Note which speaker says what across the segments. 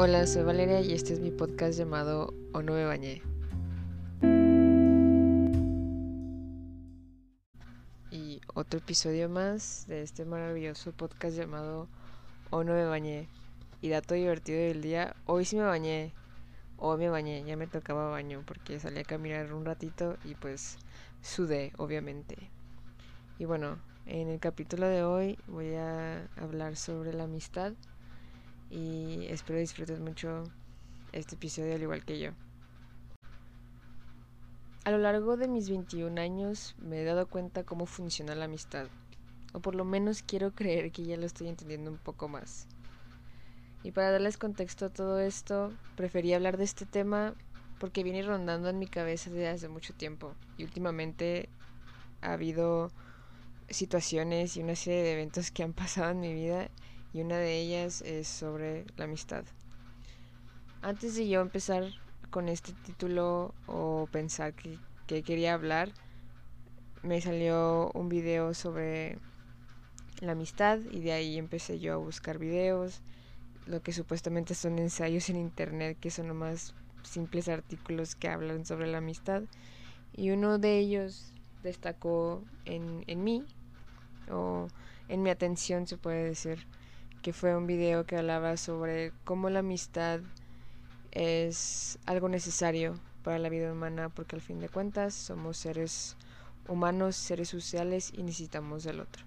Speaker 1: Hola, soy Valeria y este es mi podcast llamado O no me bañé. Y otro episodio más de este maravilloso podcast llamado O no me bañé. Y dato divertido del día, hoy sí me bañé. Hoy me bañé, ya me tocaba baño porque salí a caminar un ratito y pues sudé, obviamente. Y bueno, en el capítulo de hoy voy a hablar sobre la amistad y espero disfrutes mucho este episodio al igual que yo. A lo largo de mis 21 años me he dado cuenta cómo funciona la amistad, o por lo menos quiero creer que ya lo estoy entendiendo un poco más. Y para darles contexto a todo esto, preferí hablar de este tema porque viene rondando en mi cabeza desde hace mucho tiempo y últimamente ha habido situaciones y una serie de eventos que han pasado en mi vida y una de ellas es sobre la amistad. Antes de yo empezar con este título o pensar que, quería hablar, me salió un video sobre la amistad y de ahí empecé yo a buscar videos, lo que supuestamente son ensayos en internet, que son nomás simples artículos que hablan sobre la amistad. Y uno de ellos destacó en, en mí, o en mi atención se puede decir, que fue un video que hablaba sobre cómo la amistad es algo necesario para la vida humana porque al fin de cuentas somos seres humanos, seres sociales y necesitamos del otro.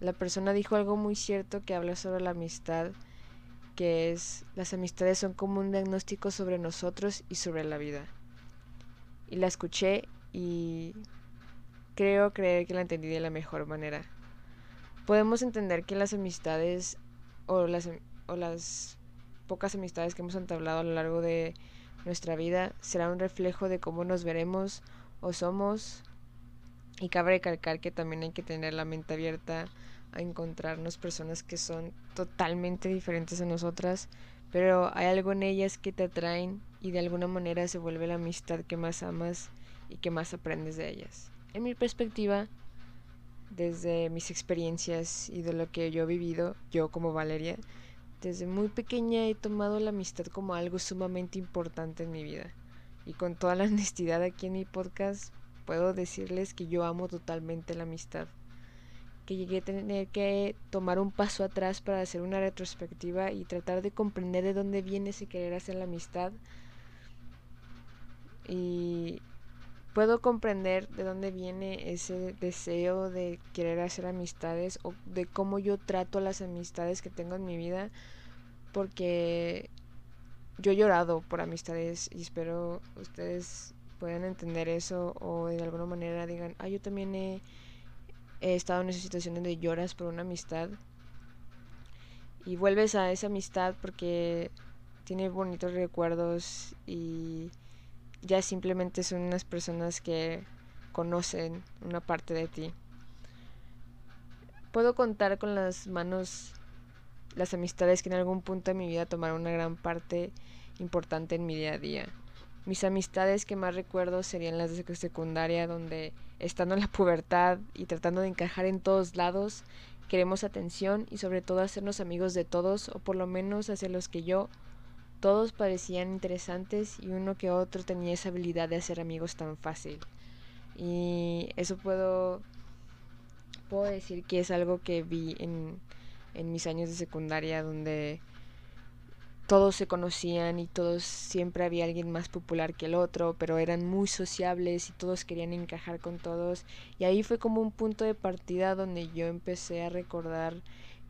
Speaker 1: La persona dijo algo muy cierto que habla sobre la amistad, que es las amistades son como un diagnóstico sobre nosotros y sobre la vida. Y la escuché y creo creer que la entendí de la mejor manera podemos entender que las amistades o las, o las pocas amistades que hemos entablado a lo largo de nuestra vida será un reflejo de cómo nos veremos o somos y cabe recalcar que también hay que tener la mente abierta a encontrarnos personas que son totalmente diferentes a nosotras, pero hay algo en ellas que te atraen y de alguna manera se vuelve la amistad que más amas y que más aprendes de ellas. En mi perspectiva, desde mis experiencias y de lo que yo he vivido, yo como Valeria, desde muy pequeña he tomado la amistad como algo sumamente importante en mi vida. Y con toda la honestidad aquí en mi podcast, puedo decirles que yo amo totalmente la amistad. Que llegué a tener que tomar un paso atrás para hacer una retrospectiva y tratar de comprender de dónde viene ese querer hacer la amistad. Y puedo comprender de dónde viene ese deseo de querer hacer amistades o de cómo yo trato las amistades que tengo en mi vida porque yo he llorado por amistades y espero ustedes puedan entender eso o de alguna manera digan, ah, yo también he, estado en esas situaciones de lloras por una amistad y vuelves a esa amistad porque tiene bonitos recuerdos y ya simplemente son unas personas que conocen una parte de ti. Puedo contar con las manos las amistades que en algún punto de mi vida tomaron una gran parte importante en mi día a día. Mis amistades que más recuerdo serían las de secundaria, donde estando en la pubertad y tratando de encajar en todos lados, queremos atención y sobre todo hacernos amigos de todos, o por lo menos hacia los que yo todos parecían interesantes y uno que otro tenía esa habilidad de hacer amigos tan fácil. Y eso puedo, puedo decir que es algo que vi en, en mis años de secundaria donde todos se conocían y todos siempre había alguien más popular que el otro, pero eran muy sociables y todos querían encajar con todos. Y ahí fue como un punto de partida donde yo empecé a recordar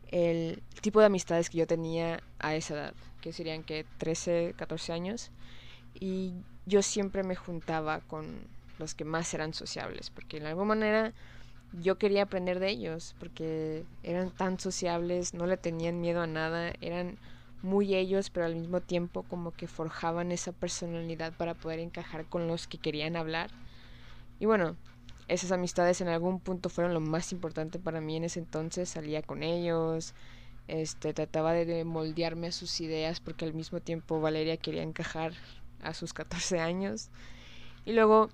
Speaker 1: el tipo de amistades que yo tenía a esa edad, que serían que 13, 14 años, y yo siempre me juntaba con los que más eran sociables, porque de alguna manera yo quería aprender de ellos, porque eran tan sociables, no le tenían miedo a nada, eran muy ellos, pero al mismo tiempo como que forjaban esa personalidad para poder encajar con los que querían hablar. Y bueno, esas amistades en algún punto fueron lo más importante para mí en ese entonces, salía con ellos, este, trataba de moldearme a sus ideas porque al mismo tiempo Valeria quería encajar a sus 14 años. Y luego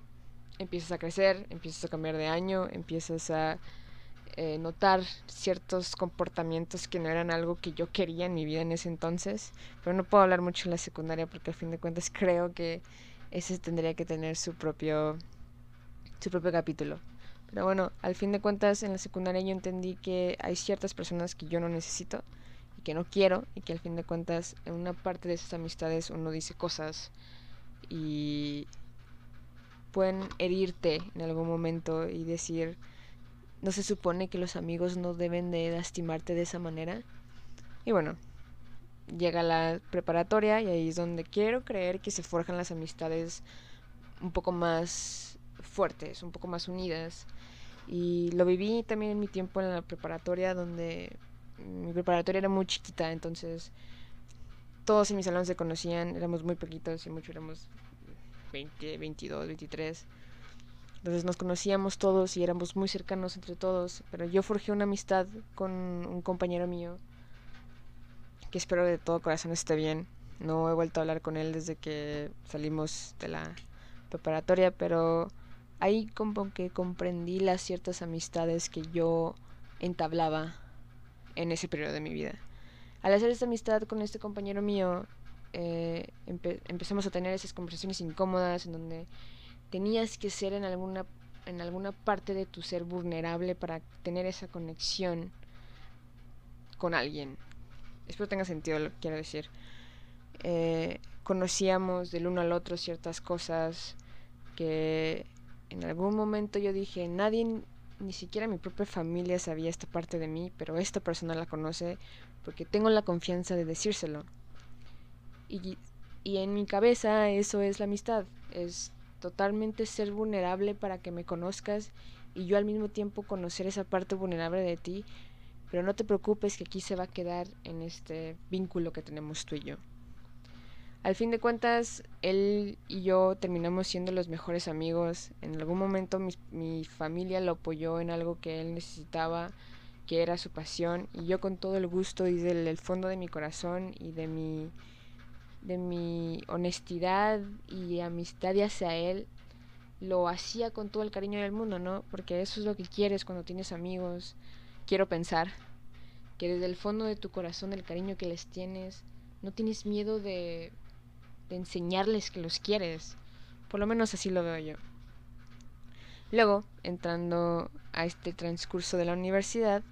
Speaker 1: empiezas a crecer, empiezas a cambiar de año, empiezas a eh, notar ciertos comportamientos que no eran algo que yo quería en mi vida en ese entonces. Pero no puedo hablar mucho en la secundaria porque a fin de cuentas creo que ese tendría que tener su propio, su propio capítulo. Pero bueno, al fin de cuentas en la secundaria yo entendí que hay ciertas personas que yo no necesito y que no quiero y que al fin de cuentas en una parte de esas amistades uno dice cosas y pueden herirte en algún momento y decir ¿No se supone que los amigos no deben de lastimarte de esa manera? Y bueno, llega la preparatoria y ahí es donde quiero creer que se forjan las amistades un poco más fuertes, un poco más unidas. Y lo viví también en mi tiempo en la preparatoria, donde mi preparatoria era muy chiquita, entonces todos en mi salón se conocían, éramos muy poquitos y mucho éramos 20, 22, 23. Entonces nos conocíamos todos y éramos muy cercanos entre todos, pero yo forjé una amistad con un compañero mío que espero de todo corazón esté bien. No he vuelto a hablar con él desde que salimos de la preparatoria, pero ahí como que comprendí las ciertas amistades que yo entablaba en ese periodo de mi vida. Al hacer esta amistad con este compañero mío, eh, empezamos a tener esas conversaciones incómodas en donde tenías que ser en alguna, en alguna parte de tu ser vulnerable para tener esa conexión con alguien. Espero tenga sentido lo que quiero decir. Eh, conocíamos del uno al otro ciertas cosas que en algún momento yo dije, nadie, ni siquiera mi propia familia sabía esta parte de mí, pero esta persona la conoce porque tengo la confianza de decírselo. Y, y en mi cabeza eso es la amistad, es totalmente ser vulnerable para que me conozcas y yo al mismo tiempo conocer esa parte vulnerable de ti, pero no te preocupes que aquí se va a quedar en este vínculo que tenemos tú y yo. Al fin de cuentas, él y yo terminamos siendo los mejores amigos. En algún momento mi, mi familia lo apoyó en algo que él necesitaba, que era su pasión, y yo con todo el gusto y del fondo de mi corazón y de mi de mi honestidad y amistad hacia él, lo hacía con todo el cariño del mundo, ¿no? Porque eso es lo que quieres cuando tienes amigos. Quiero pensar que desde el fondo de tu corazón, el cariño que les tienes, no tienes miedo de, de enseñarles que los quieres. Por lo menos así lo veo yo. Luego, entrando a este transcurso de la universidad,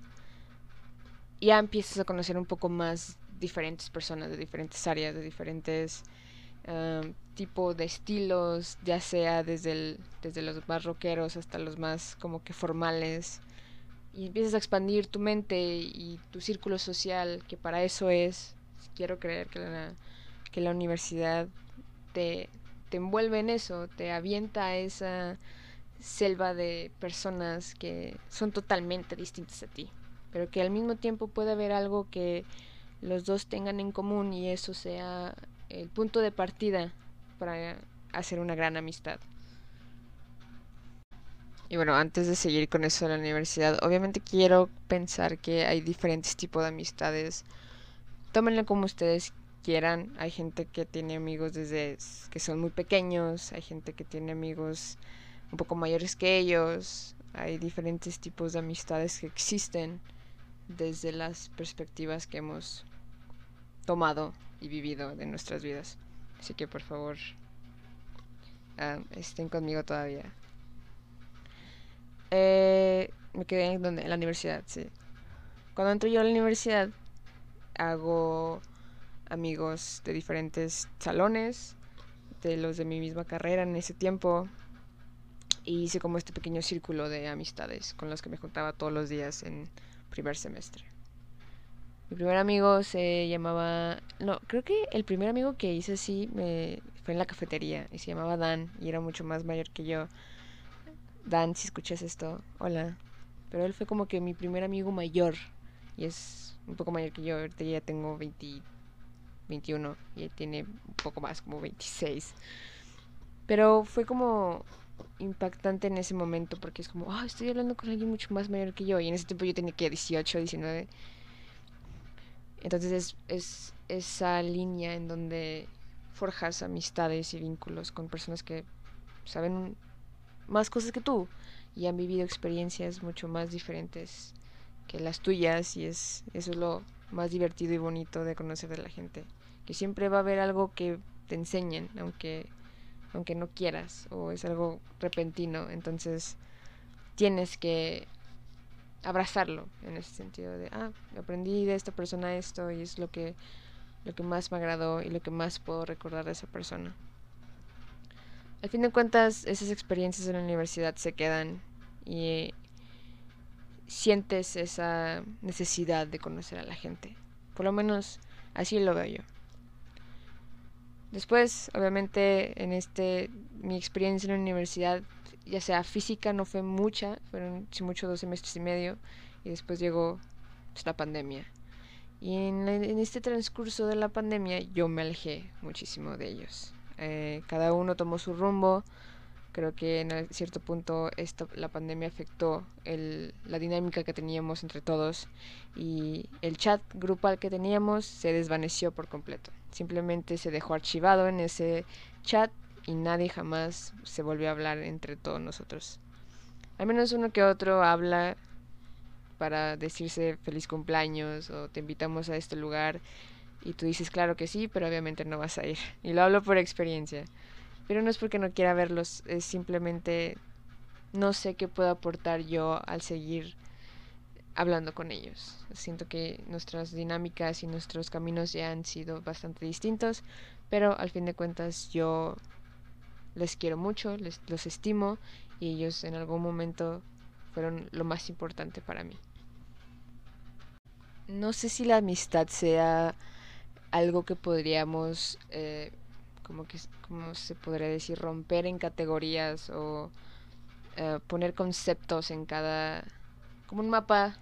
Speaker 1: ya empiezas a conocer un poco más diferentes personas de diferentes áreas, de diferentes um, tipos de estilos, ya sea desde, el, desde los más rockeros hasta los más como que formales. Y empiezas a expandir tu mente y tu círculo social, que para eso es, quiero creer que la, que la universidad te, te envuelve en eso, te avienta a esa selva de personas que son totalmente distintas a ti, pero que al mismo tiempo puede haber algo que los dos tengan en común y eso sea el punto de partida para hacer una gran amistad. Y bueno, antes de seguir con eso de la universidad, obviamente quiero pensar que hay diferentes tipos de amistades. Tómenlo como ustedes quieran. Hay gente que tiene amigos desde que son muy pequeños, hay gente que tiene amigos un poco mayores que ellos. Hay diferentes tipos de amistades que existen desde las perspectivas que hemos tomado y vivido de nuestras vidas. Así que por favor, uh, estén conmigo todavía. Eh, me quedé en, donde, en la universidad, sí. Cuando entro yo a la universidad, hago amigos de diferentes salones, de los de mi misma carrera en ese tiempo. Y hice como este pequeño círculo de amistades con los que me juntaba todos los días en primer semestre. Mi primer amigo se llamaba... No, creo que el primer amigo que hice así me... fue en la cafetería y se llamaba Dan y era mucho más mayor que yo. Dan, si escuchas esto, hola. Pero él fue como que mi primer amigo mayor y es un poco mayor que yo. Ahorita ya tengo 20, 21 y él tiene un poco más, como 26. Pero fue como impactante en ese momento porque es como, oh, estoy hablando con alguien mucho más mayor que yo. Y en ese tiempo yo tenía que 18, 19. Entonces es, es esa línea en donde forjas amistades y vínculos con personas que saben más cosas que tú, y han vivido experiencias mucho más diferentes que las tuyas y es eso es lo más divertido y bonito de conocer de la gente, que siempre va a haber algo que te enseñen, aunque aunque no quieras o es algo repentino, entonces tienes que abrazarlo en ese sentido de, ah, aprendí de esta persona esto y es lo que, lo que más me agradó y lo que más puedo recordar de esa persona. Al fin de cuentas, esas experiencias en la universidad se quedan y sientes esa necesidad de conocer a la gente. Por lo menos así lo veo yo. Después, obviamente, en este mi experiencia en la universidad ya sea física no fue mucha, fueron si mucho dos semestres y medio, y después llegó pues, la pandemia. Y en, este transcurso de la pandemia yo me alejé muchísimo de ellos. Eh, cada uno tomó su rumbo. Creo que en cierto punto esto, la pandemia afectó la dinámica que teníamos entre todos y el chat grupal que teníamos se desvaneció por completo. Simplemente se dejó archivado en ese chat y nadie jamás se volvió a hablar entre todos nosotros. Al menos uno que otro habla para decirse feliz cumpleaños o te invitamos a este lugar y tú dices claro que sí, pero obviamente no vas a ir. Y lo hablo por experiencia. Pero no es porque no quiera verlos, es simplemente no sé qué puedo aportar yo al seguir hablando con ellos. Siento que nuestras dinámicas y nuestros caminos ya han sido bastante distintos, pero al fin de cuentas yo les quiero mucho, les, los estimo y ellos en algún momento fueron lo más importante para mí. No sé si la amistad sea algo que podríamos, eh, como que, se podría decir, romper en categorías o eh, poner conceptos en cada, como un mapa,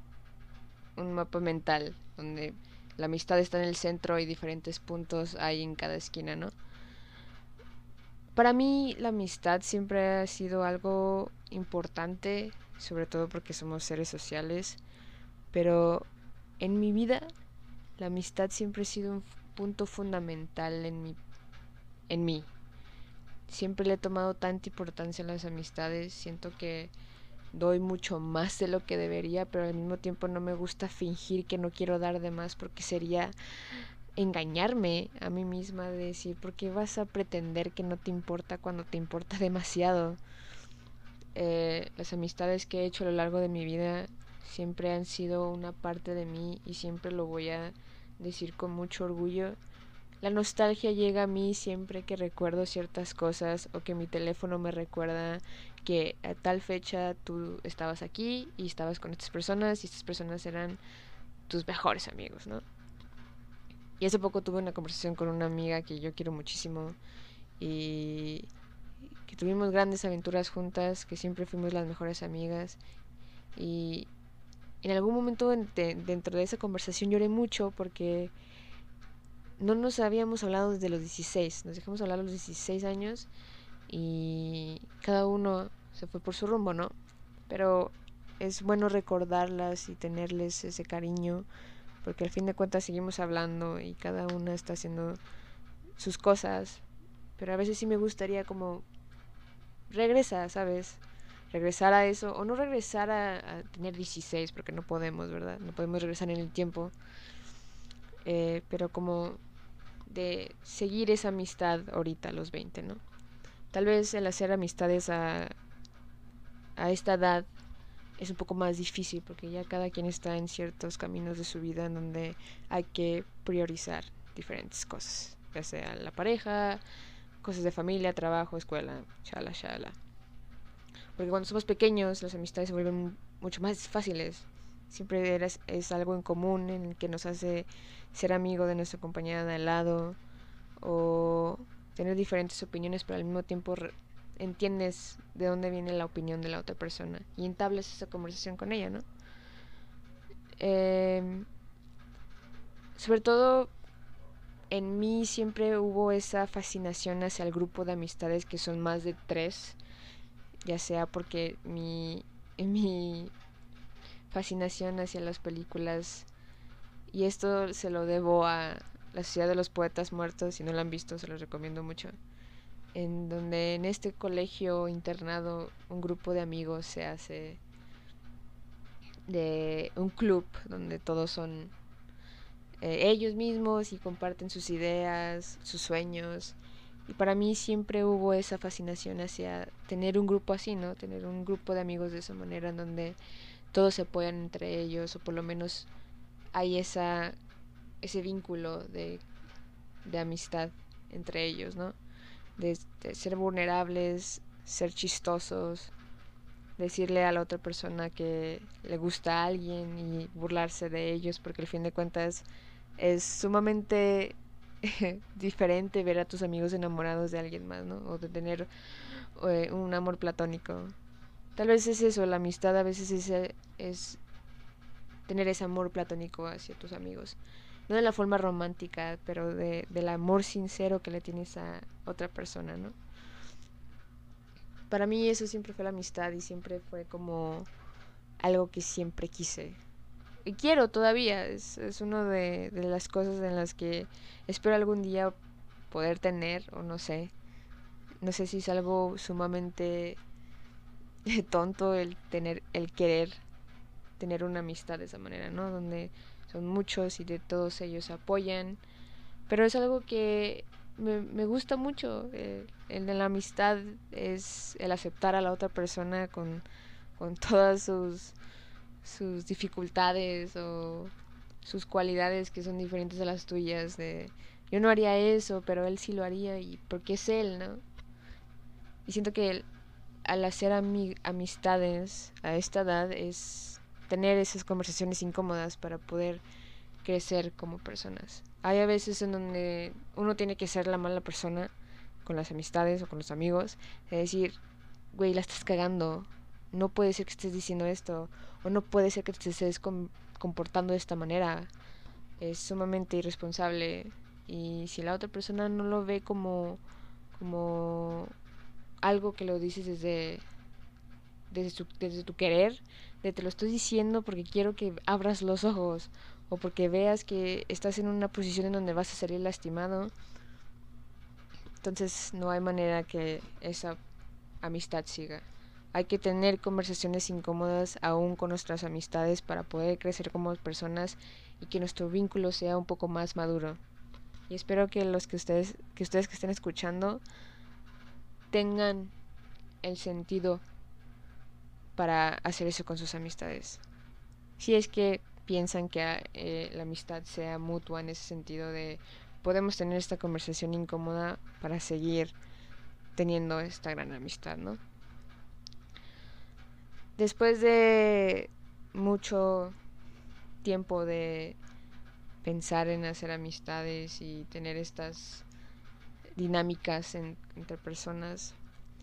Speaker 1: un mapa mental, donde la amistad está en el centro y diferentes puntos hay en cada esquina, ¿no? Para mí la amistad siempre ha sido algo importante, sobre todo porque somos seres sociales, pero en mi vida la amistad siempre ha sido un punto fundamental en mi en mí. Siempre le he tomado tanta importancia a las amistades, siento que doy mucho más de lo que debería, pero al mismo tiempo no me gusta fingir que no quiero dar de más porque sería engañarme a mí misma de decir, ¿por qué vas a pretender que no te importa cuando te importa demasiado? Eh, las amistades que he hecho a lo largo de mi vida siempre han sido una parte de mí y siempre lo voy a decir con mucho orgullo. La nostalgia llega a mí siempre que recuerdo ciertas cosas o que mi teléfono me recuerda que a tal fecha tú estabas aquí y estabas con estas personas y estas personas eran tus mejores amigos, ¿no? Y hace poco tuve una conversación con una amiga que yo quiero muchísimo y que tuvimos grandes aventuras juntas, que siempre fuimos las mejores amigas. Y en algún momento dentro de esa conversación lloré mucho porque no nos habíamos hablado desde los 16, nos dejamos hablar a los 16 años y cada uno se fue por su rumbo, ¿no? Pero es bueno recordarlas y tenerles ese cariño porque al fin de cuentas seguimos hablando y cada una está haciendo sus cosas, pero a veces sí me gustaría como regresar, ¿sabes? Regresar a eso, o no regresar a, tener 16, porque no podemos, ¿verdad? No podemos regresar en el tiempo, eh, pero como de seguir esa amistad ahorita a los 20, ¿no? Tal vez el hacer amistades a, a esta edad es un poco más difícil porque ya cada quien está en ciertos caminos de su vida en donde hay que priorizar diferentes cosas, ya sea la pareja, cosas de familia, trabajo, escuela, chala, chala. Porque cuando somos pequeños las amistades se vuelven mucho más fáciles. Siempre eres, es algo en común en el que nos hace ser amigo de nuestra compañera de al lado o tener diferentes opiniones pero al mismo tiempo entiendes de dónde viene la opinión de la otra persona y entablas esa conversación con ella, ¿no? Em, sobre todo en mí siempre hubo esa fascinación hacia el grupo de amistades que son más de tres, ya sea porque mi, mi fascinación hacia las películas, y esto se lo debo a La Ciudad de los Poetas Muertos, si no lo han visto se los recomiendo mucho en donde en este colegio internado un grupo de amigos se hace de un club donde todos son eh, ellos mismos y comparten sus ideas, sus sueños. Y para mí siempre hubo esa fascinación hacia tener un grupo así, ¿no? Tener un grupo de amigos de esa manera en donde todos se apoyan entre ellos o por lo menos hay esa ese vínculo de, de amistad entre ellos, ¿no? De, ser vulnerables, ser chistosos, decirle a la otra persona que le gusta a alguien y burlarse de ellos, porque al fin de cuentas es sumamente diferente ver a tus amigos enamorados de alguien más, ¿no? O de tener eh, un amor platónico. Tal vez es eso, la amistad a veces es, es tener ese amor platónico hacia tus amigos no de la forma romántica, pero de, del amor sincero que le tienes a otra persona, ¿no? Para mí eso siempre fue la amistad y siempre fue como algo que siempre quise. Y quiero todavía, es, es una de, de las cosas en las que espero algún día poder tener, o no sé. No sé si es algo sumamente tonto el tener, el querer tener una amistad de esa manera, ¿no? Donde son muchos y de todos ellos apoyan. Pero es algo que me, me gusta mucho. Eh, el de la amistad es el aceptar a la otra persona con, con todas sus, sus dificultades o sus cualidades que son diferentes a las tuyas. De yo no haría eso, pero él sí lo haría y porque es él, ¿no? Y siento que al hacer amistades a esta edad es tener esas conversaciones incómodas para poder crecer como personas. Hay a veces en donde uno tiene que ser la mala persona con las amistades o con los amigos, de decir, güey, la estás cagando, no puede ser que estés diciendo esto, o no puede ser que te estés comportando de esta manera, es sumamente irresponsable y si la otra persona no lo ve como como algo que lo dices desde desde, tu querer, de te lo estoy diciendo porque quiero que abras los ojos o porque veas que estás en una posición en donde vas a salir lastimado. Entonces no hay manera que esa amistad siga. Hay que tener conversaciones incómodas aún con nuestras amistades para poder crecer como personas y que nuestro vínculo sea un poco más maduro. Y espero que los que ustedes que ustedes que estén escuchando tengan el sentido para hacer eso con sus amistades. Si es que piensan que eh, la amistad sea mutua en ese sentido de podemos tener esta conversación incómoda para seguir teniendo esta gran amistad, ¿no? Después de mucho tiempo de pensar en hacer amistades y tener estas dinámicas entre personas,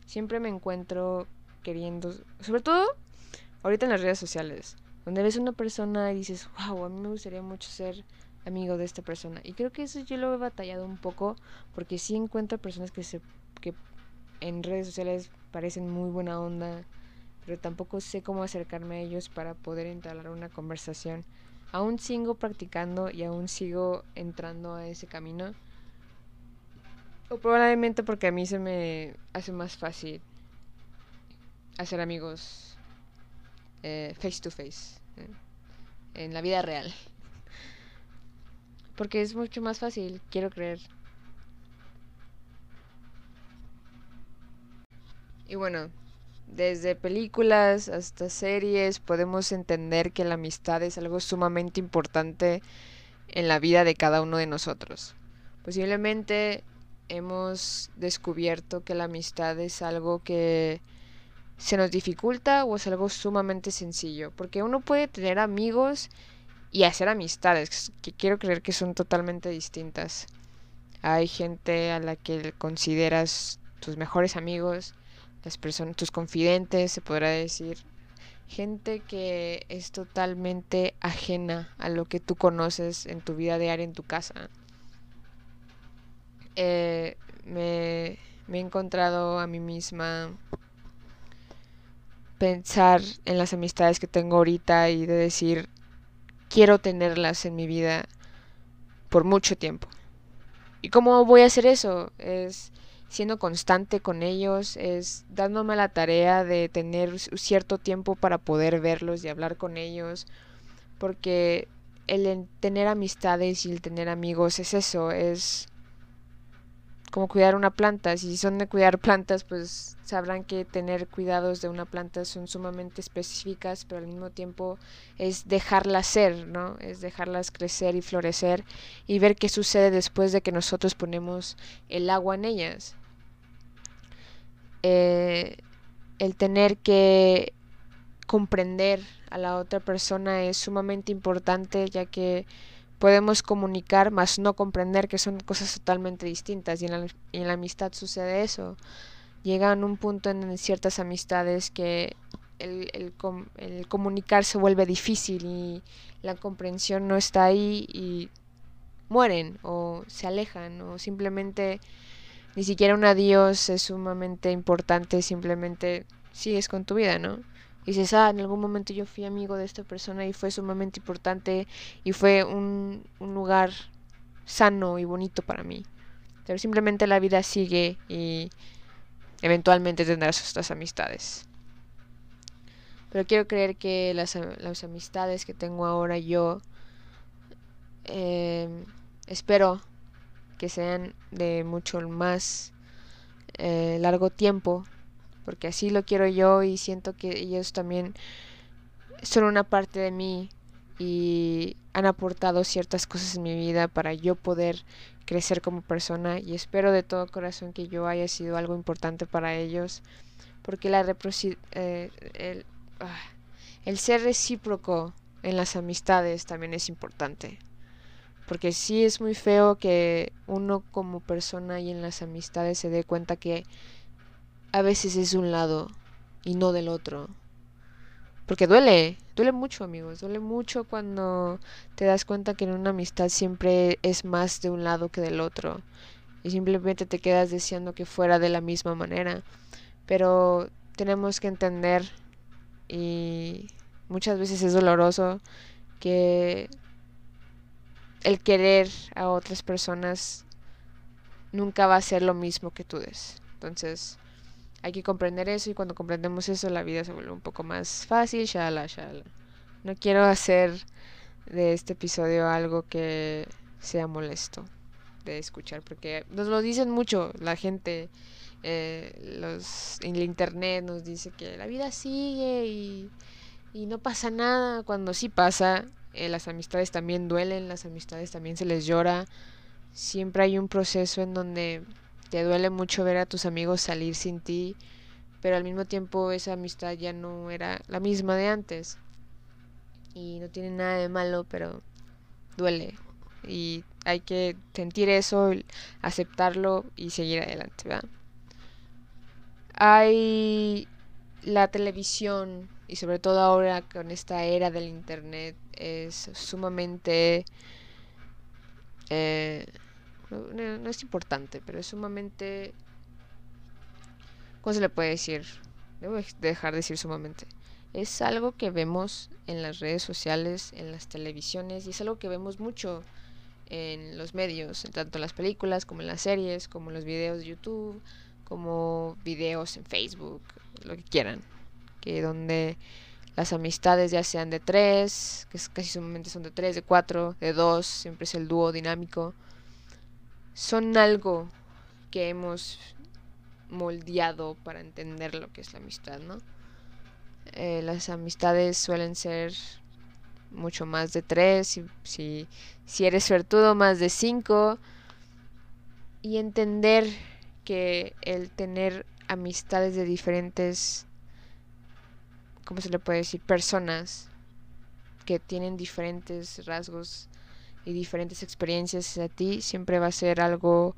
Speaker 1: siempre me encuentro queriendo, sobre todo ahorita en las redes sociales, donde ves una persona y dices, wow, a mí me gustaría mucho ser amigo de esta persona. Y creo que eso yo lo he batallado un poco, porque sí encuentro personas que, se, que en redes sociales parecen muy buena onda, pero tampoco sé cómo acercarme a ellos para poder entablar una conversación. Aún sigo practicando y aún sigo entrando a ese camino. O probablemente porque a mí se me hace más fácil hacer amigos eh, face to face, en la vida real. Porque es mucho más fácil, quiero creer. Y bueno, desde películas hasta series podemos entender que la amistad es algo sumamente importante en la vida de cada uno de nosotros. Posiblemente hemos descubierto que la amistad es algo que se nos dificulta o es algo sumamente sencillo. Porque uno puede tener amigos y hacer amistades, que quiero creer que son totalmente distintas. Hay gente a la que consideras tus mejores amigos, las personas, tus confidentes, se podrá decir. Gente que es totalmente ajena a lo que tú conoces en tu vida diaria, en tu casa. Eh, me, me he encontrado a mí misma pensar en las amistades que tengo ahorita y de decir, quiero tenerlas en mi vida por mucho tiempo. ¿Y cómo voy a hacer eso? Es siendo constante con ellos, es dándome la tarea de tener cierto tiempo para poder verlos y hablar con ellos, porque el tener amistades y el tener amigos es eso, es como cuidar una planta. Si son de cuidar plantas, pues sabrán que tener cuidados de una planta son sumamente específicas, pero al mismo tiempo es dejarlas ser, ¿no? Es dejarlas crecer y florecer y ver qué sucede después de que nosotros ponemos el agua en ellas. Eh, el tener que comprender a la otra persona es sumamente importante ya que podemos comunicar, más no comprender que son cosas totalmente distintas. Y en la, amistad sucede eso. Llegan un punto en, ciertas amistades que el, el, comunicar se vuelve difícil y la comprensión no está ahí y mueren o se alejan o simplemente ni siquiera un adiós es sumamente importante, simplemente sigues con tu vida, ¿no? Y dices, ah, en algún momento yo fui amigo de esta persona y fue sumamente importante y fue un, un lugar sano y bonito para mí. Pero simplemente la vida sigue y eventualmente tendrás estas amistades. Pero quiero creer que las, las amistades que tengo ahora yo eh, espero que sean de mucho más eh, largo tiempo porque así lo quiero yo y siento que ellos también son una parte de mí y han aportado ciertas cosas en mi vida para yo poder crecer como persona y espero de todo corazón que yo haya sido algo importante para ellos porque la eh, el, ah, el ser recíproco en las amistades también es importante porque sí es muy feo que uno como persona y en las amistades se dé cuenta que a veces es de un lado y no del otro. Porque duele, duele mucho amigos, duele mucho cuando te das cuenta que en una amistad siempre es más de un lado que del otro. Y simplemente te quedas deseando que fuera de la misma manera. Pero tenemos que entender y muchas veces es doloroso que el querer a otras personas nunca va a ser lo mismo que tú des. Entonces, hay que comprender eso y cuando comprendemos eso la vida se vuelve un poco más fácil, shala, shala. No quiero hacer de este episodio algo que sea molesto de escuchar porque nos lo dicen mucho la gente eh, los en el internet nos dice que la vida sigue y, y no pasa nada cuando sí pasa eh, las amistades también duelen las amistades también se les llora siempre hay un proceso en donde te duele mucho ver a tus amigos salir sin ti, pero al mismo tiempo esa amistad ya no era la misma de antes. Y no tiene nada de malo, pero duele. Y hay que sentir eso, aceptarlo y seguir adelante, ¿verdad? Hay la televisión y sobre todo ahora con esta era del internet es sumamente eh, no, es importante, pero es sumamente... ¿Cómo se le puede decir? Debo dejar de decir sumamente. Es algo que vemos en las redes sociales, en las televisiones, y es algo que vemos mucho en los medios, tanto en las películas como en las series, como en los videos de YouTube, como videos en Facebook, lo que quieran. Que donde las amistades ya sean de tres, que casi sumamente son de tres, de cuatro, de dos, siempre es el dúo dinámico son algo que hemos moldeado para entender lo que es la amistad, ¿no? Eh, las amistades suelen ser mucho más de tres, si, si, si eres suertudo más de cinco, y entender que el tener amistades de diferentes, ¿cómo se le puede decir? Personas que tienen diferentes rasgos y diferentes experiencias a ti, siempre va a ser algo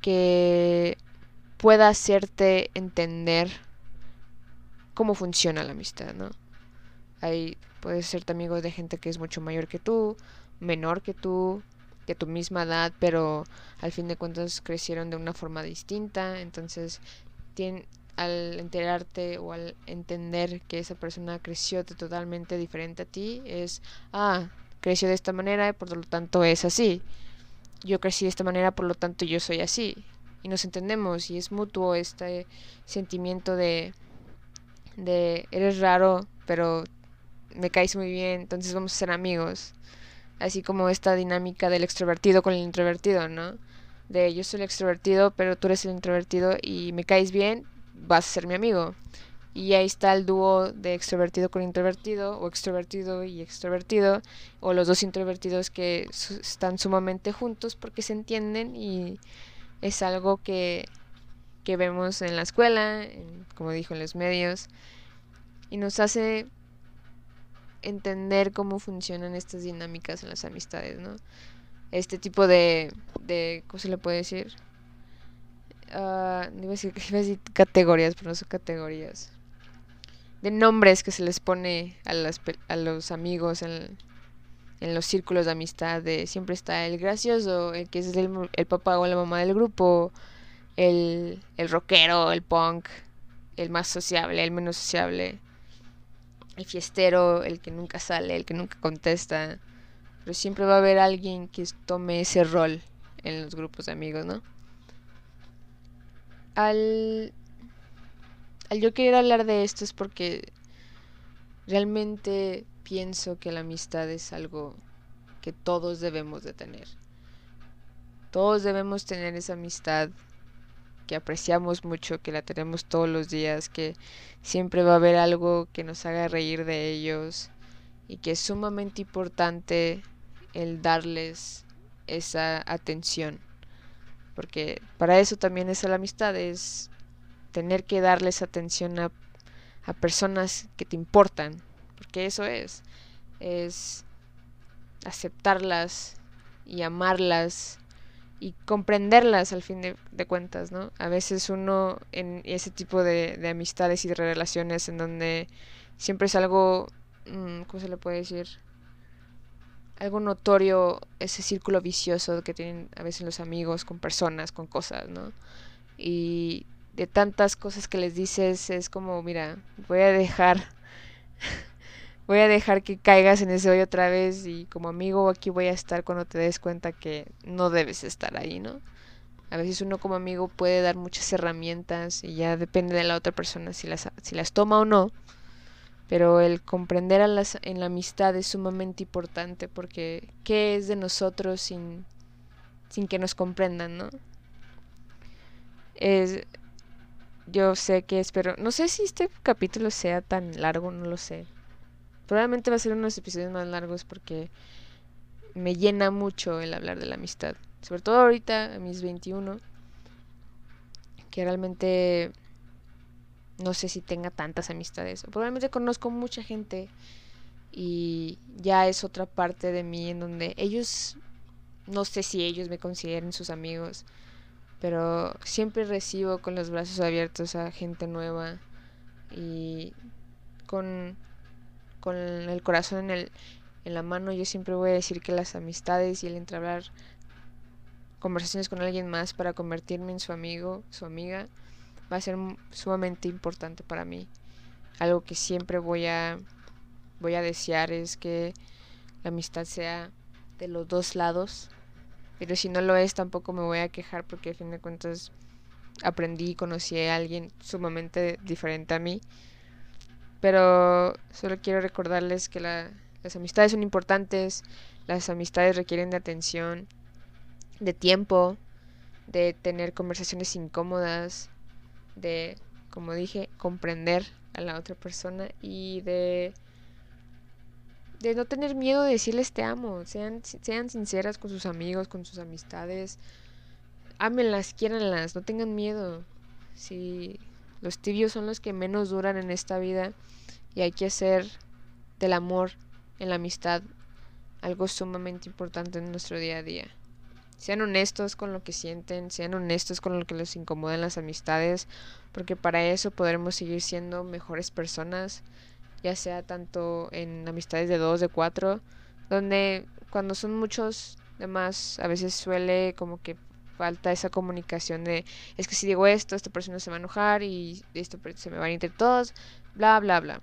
Speaker 1: que pueda hacerte entender cómo funciona la amistad, ¿no? Hay, puedes ser amigo de gente que es mucho mayor que tú, menor que tú, de tu misma edad, pero al fin de cuentas crecieron de una forma distinta, entonces al enterarte o al entender que esa persona creció totalmente diferente a ti, es, ah, creció de esta manera y por lo tanto es así. Yo crecí de esta manera, por lo tanto yo soy así. y nos entendemos y es mutuo este sentimiento de, de eres raro, pero me caes muy bien, entonces vamos a ser amigos. Así como esta dinámica del extrovertido con el introvertido, ¿no? De yo soy el extrovertido, pero tú eres el introvertido y me caes bien, vas a ser mi amigo. Y ahí está el dúo de extrovertido con introvertido, o extrovertido y extrovertido, o los dos introvertidos que están sumamente juntos porque se entienden y es algo que, que vemos en la escuela, como dijo en los medios, y nos hace entender cómo funcionan estas dinámicas en las amistades, ¿no? Este tipo de, de ¿cómo se le puede decir? Uh, iba, a decir, iba a decir categorías, pero no son categorías. De nombres que se les pone a, las, a los amigos en, los círculos de amistad. De, siempre está el gracioso, el que es el, el papá o la mamá del grupo, el, el rockero, el punk, el más sociable, el menos sociable el fiestero, el que nunca sale, el que nunca contesta. Pero siempre va a haber alguien que tome ese rol en los grupos de amigos, ¿no? Al, al yo querer hablar de esto es porque realmente pienso que la amistad es algo que todos debemos de tener. Todos debemos tener esa amistad que apreciamos mucho, que la tenemos todos los días, que siempre va a haber algo que nos haga reír de ellos y que es sumamente importante el darles esa atención. Porque para eso también es la amistad, es tener que darles atención a, a personas que te importan, porque eso es, es aceptarlas y amarlas y comprenderlas al fin de, cuentas, ¿no? A veces uno en ese tipo de, de, amistades y de relaciones en donde siempre es algo, mm, ¿cómo se le puede decir? Algo notorio ese círculo vicioso que tienen a veces los amigos con personas, con cosas, ¿no? Y de tantas cosas que les dices es como, mira, voy a dejar voy a dejar que caigas en ese hoyo otra vez y como amigo aquí voy a estar cuando te des cuenta que no debes estar ahí, ¿no? A veces uno como amigo puede dar muchas herramientas y ya depende de la otra persona si las, si las toma o no. Pero el comprender a las, en la amistad es sumamente importante porque ¿qué es de nosotros sin, sin que nos comprendan, no? Es, yo sé que espero, no sé si este capítulo sea tan largo, no lo sé, Probablemente va a ser uno de los episodios más largos porque me llena mucho el hablar de la amistad. Sobre todo ahorita, a mis 21, que realmente no sé si tenga tantas amistades. Probablemente conozco mucha gente y ya es otra parte de mí en donde ellos, no sé si ellos me consideren sus amigos, pero siempre recibo con los brazos abiertos a gente nueva y con con el corazón en, el, en la mano, yo siempre voy a decir que las amistades y el entablar conversaciones con alguien más para convertirme en su amigo, su amiga, va a ser sumamente importante para mí. Algo que siempre voy a voy a desear es que la amistad sea de los dos lados. Pero si no lo es, tampoco me voy a quejar porque a fin de cuentas aprendí y conocí a alguien sumamente diferente a mí. Pero solo quiero recordarles que las amistades son importantes, las amistades requieren de atención, de tiempo, de tener conversaciones incómodas, de, como dije, comprender a la otra persona y de de no tener miedo de decirles te amo, sean, sean sinceras con sus amigos, con sus amistades, ámenlas, quiéranlas, no tengan miedo. Si los tibios son los que menos duran en esta vida y hay que hacer del amor en la amistad algo sumamente importante en nuestro día a día. Sean honestos con lo que sienten, sean honestos con lo que les incomoda en las amistades, porque para eso podremos seguir siendo mejores personas, ya sea tanto en amistades de dos, de cuatro, donde cuando son muchos, demás, a veces suele como que falta esa comunicación de es que si digo esto, esta persona se va a enojar y esto se me va a ir todos, bla, bla, bla.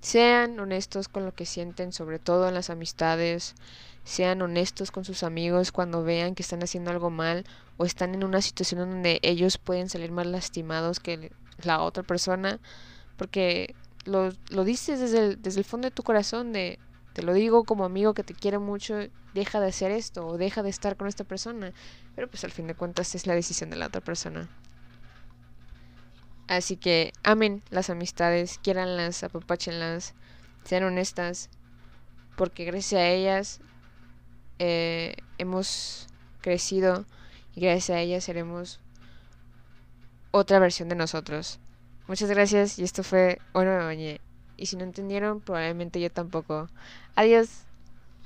Speaker 1: Sean honestos con lo que sienten, sobre todo en las amistades. Sean honestos con sus amigos cuando vean que están haciendo algo mal o están en una situación donde ellos pueden salir más lastimados que la otra persona. Porque lo, lo dices desde el, desde el fondo de tu corazón de te lo digo como amigo que te quiero mucho, deja de hacer esto o deja de estar con esta persona. Pero pues al fin de cuentas es la decisión de la otra persona. Así que amen las amistades, quiéranlas, apapáchenlas, sean honestas, porque gracias a ellas eh, hemos crecido y gracias a ellas seremos otra versión de nosotros. Muchas gracias y esto fue Hoy me. Y si no entendieron, probablemente yo tampoco. Adiós.